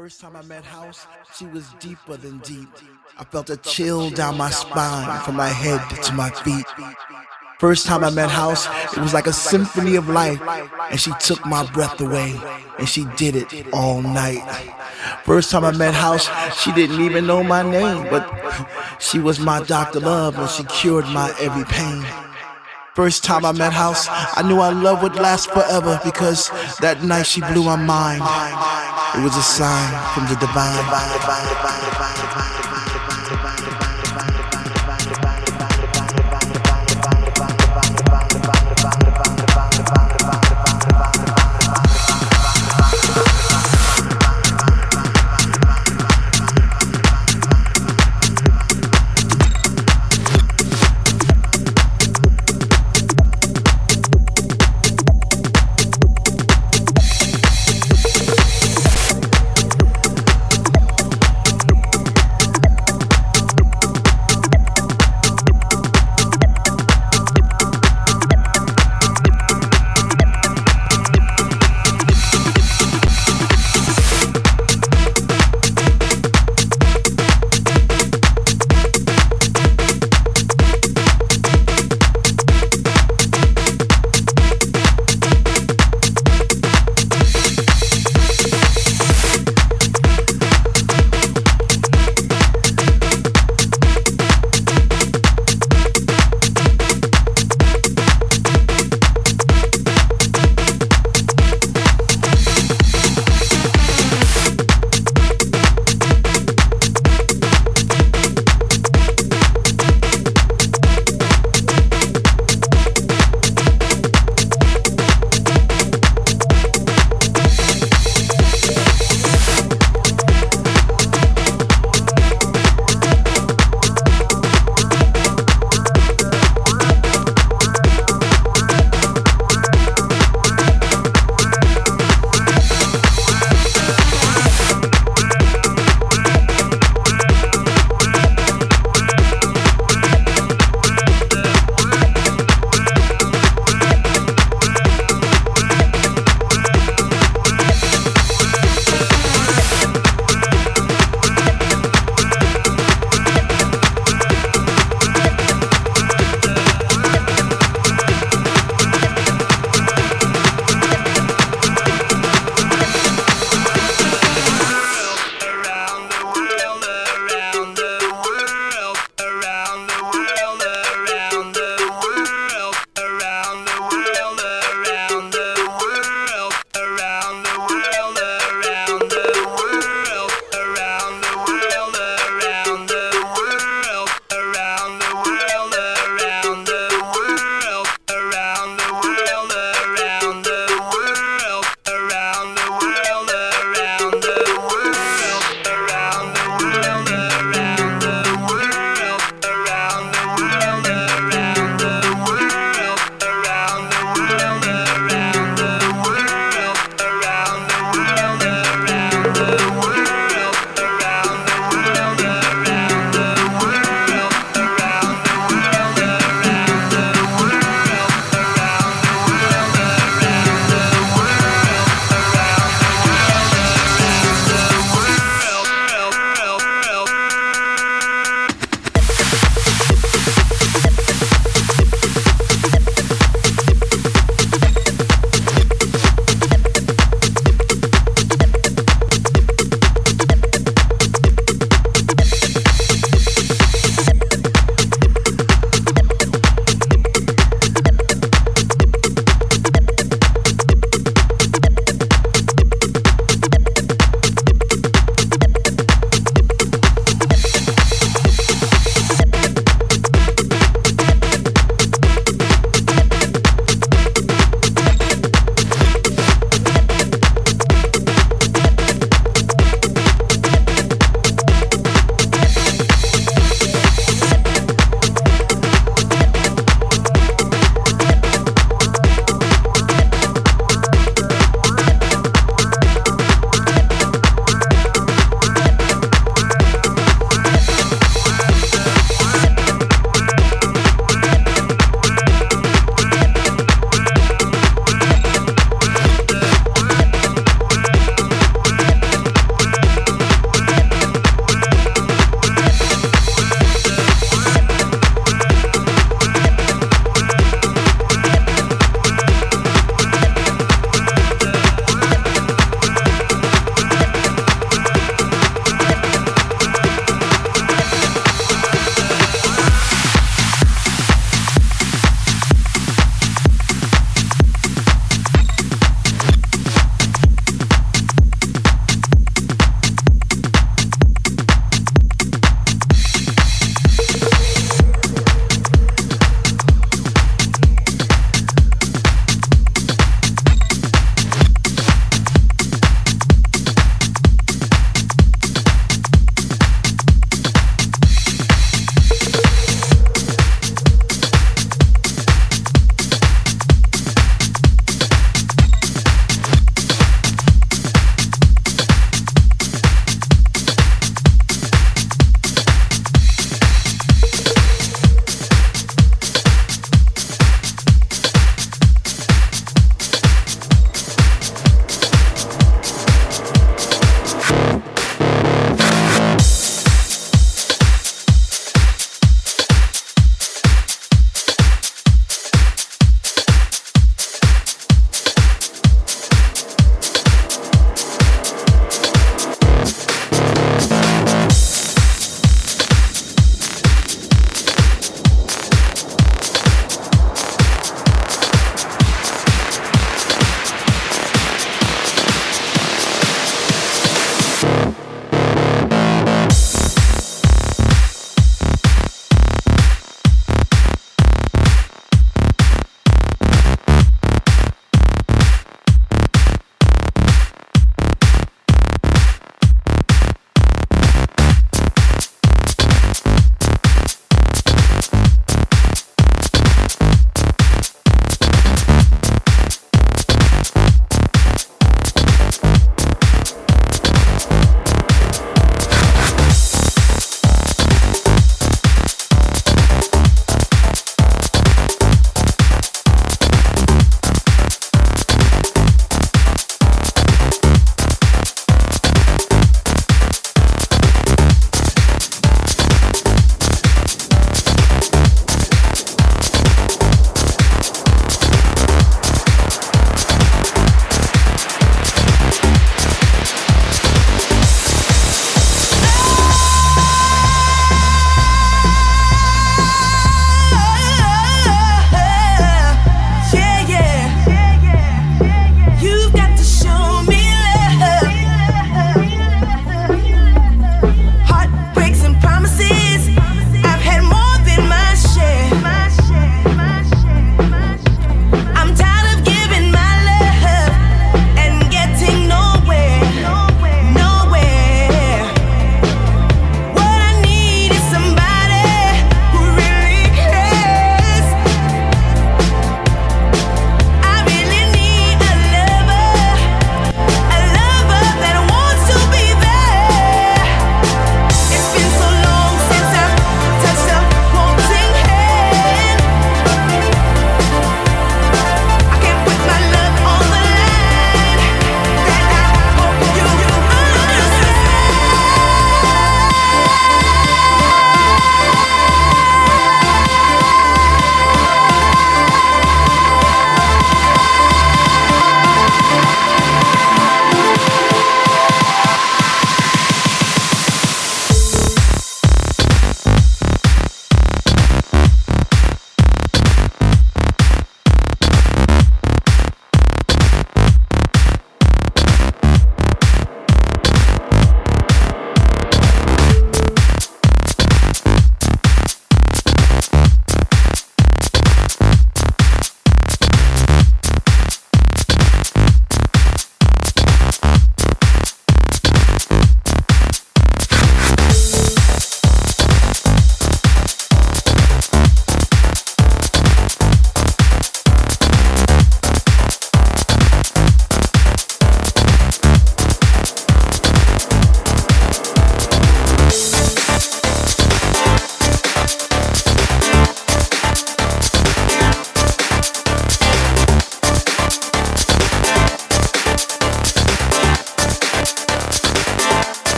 First time I met House, she was deeper than deep. I felt a chill down my spine from my head to my feet. First time I met House, it was like a symphony of life, and she took my breath away, and she did it all night. First time I met House, she didn't even know my name, but she was my Dr. Love, and she cured my every pain. First time I met House, I knew our love would last forever because that night she blew my mind. It was a sign from the divine.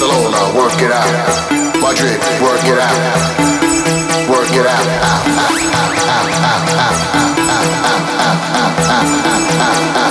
Barcelona, work it out. Madrid, work it out. Work it out. out.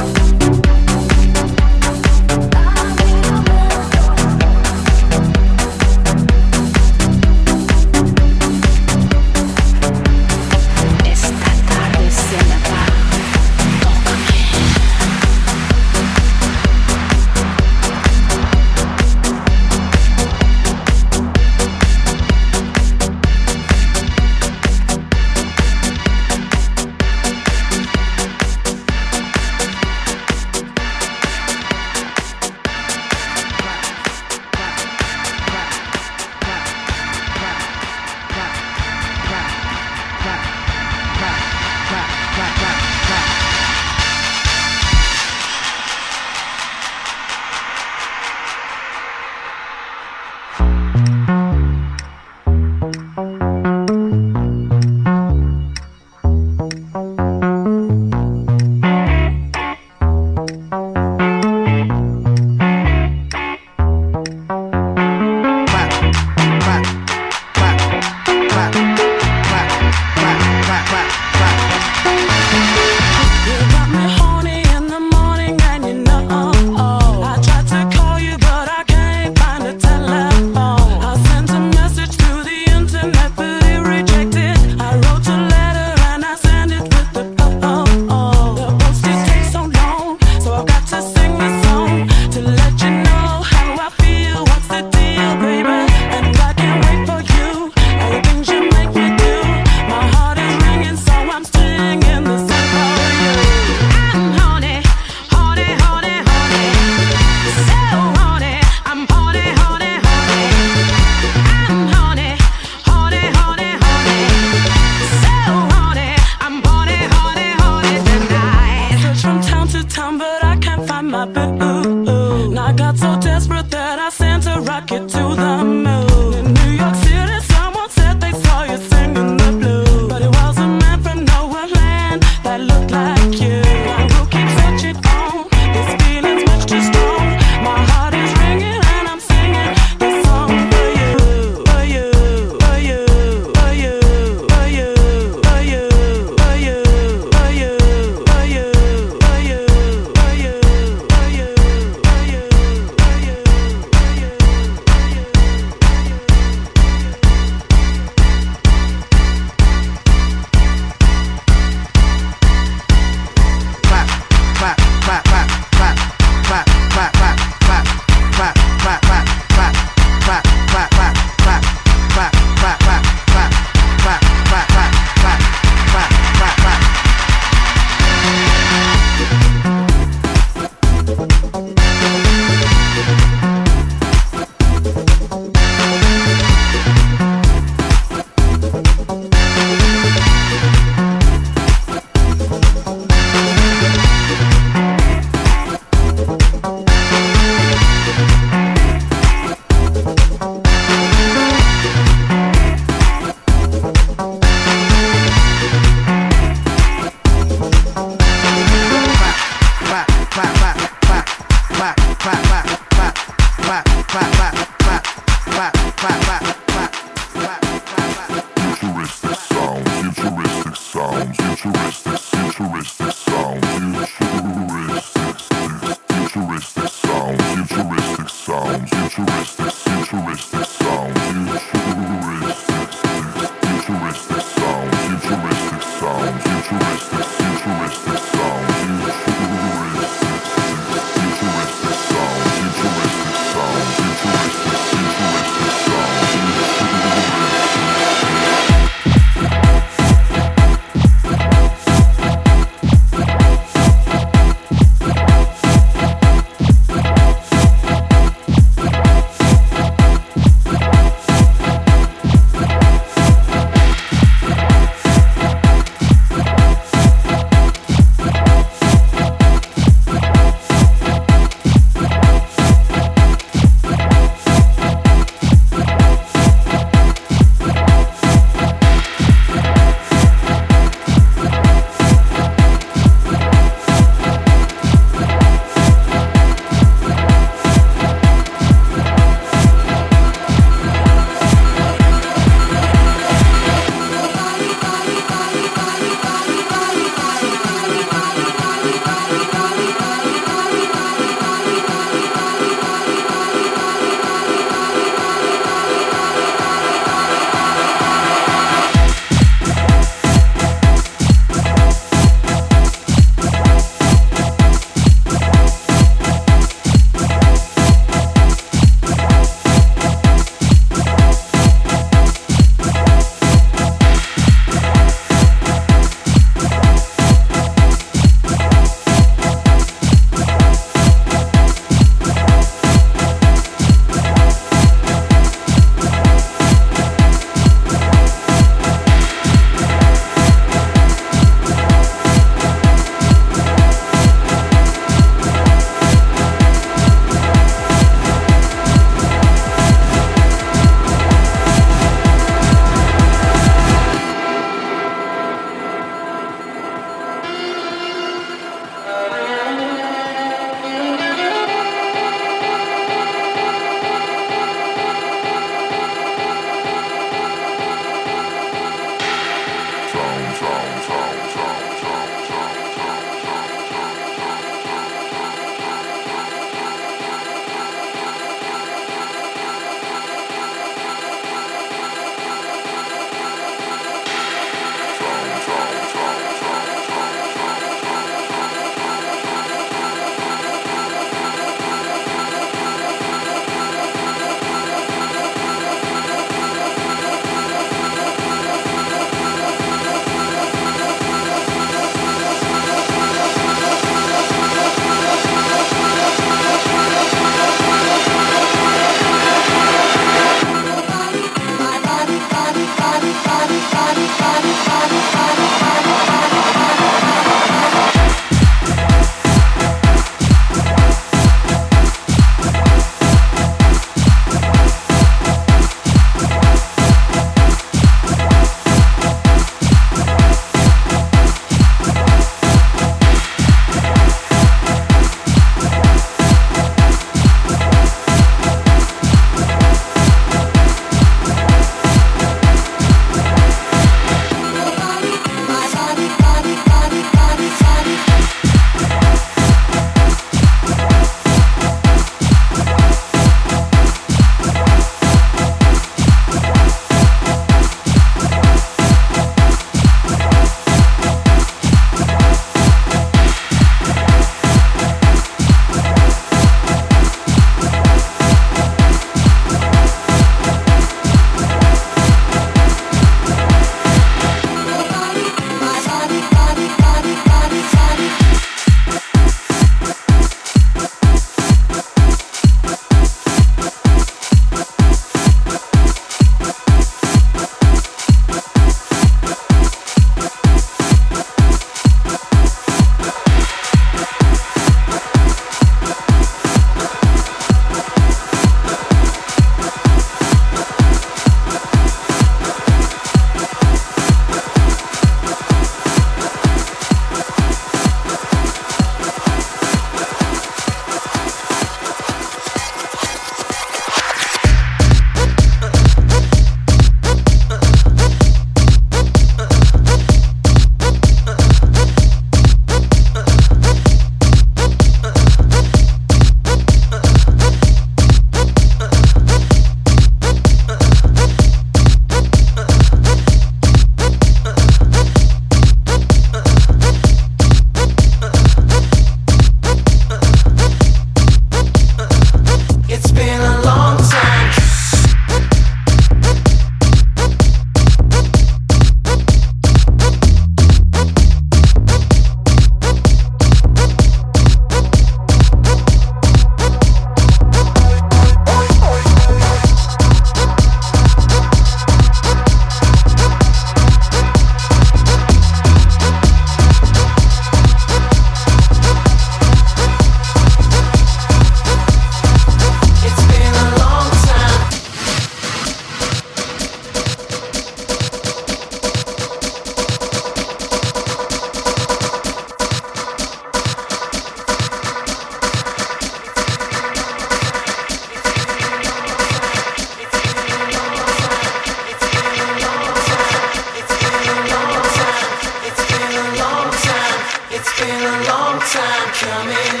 long time coming,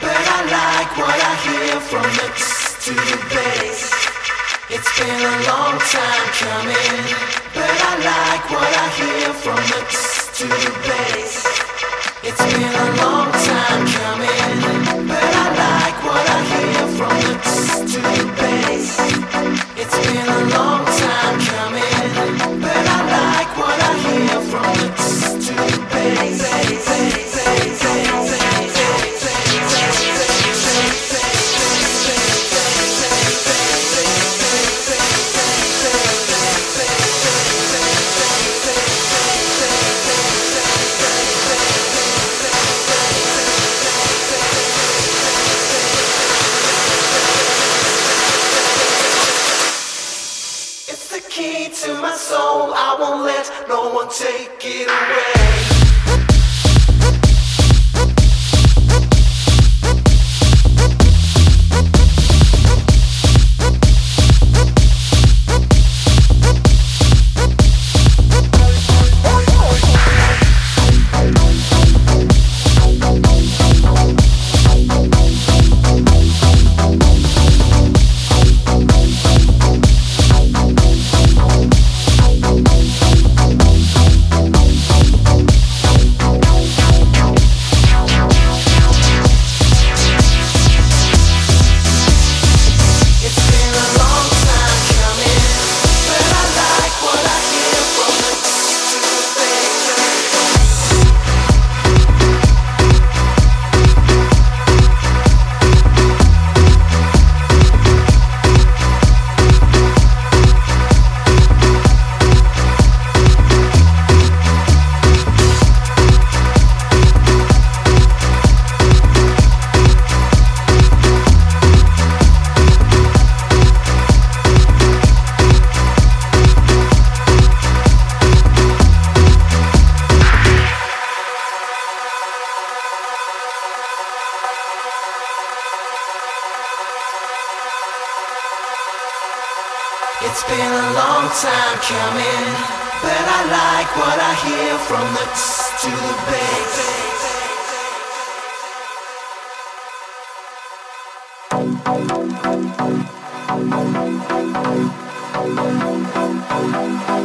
but I like what I hear from the to the bass. It's been a long time coming, but I like what I hear from the to the bass. It's been a long time coming, but I like what I hear from the to the bass. It's been a long time coming. won't let no one take it away. Thank you.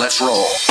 let's roll.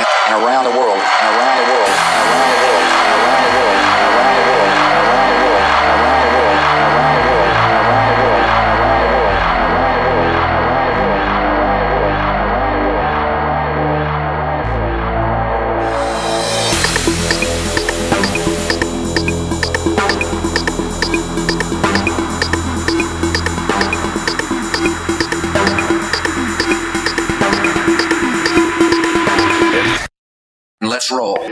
and around the world, and around the world, and around the world, and around the world, and around the world, and around the world. Roll.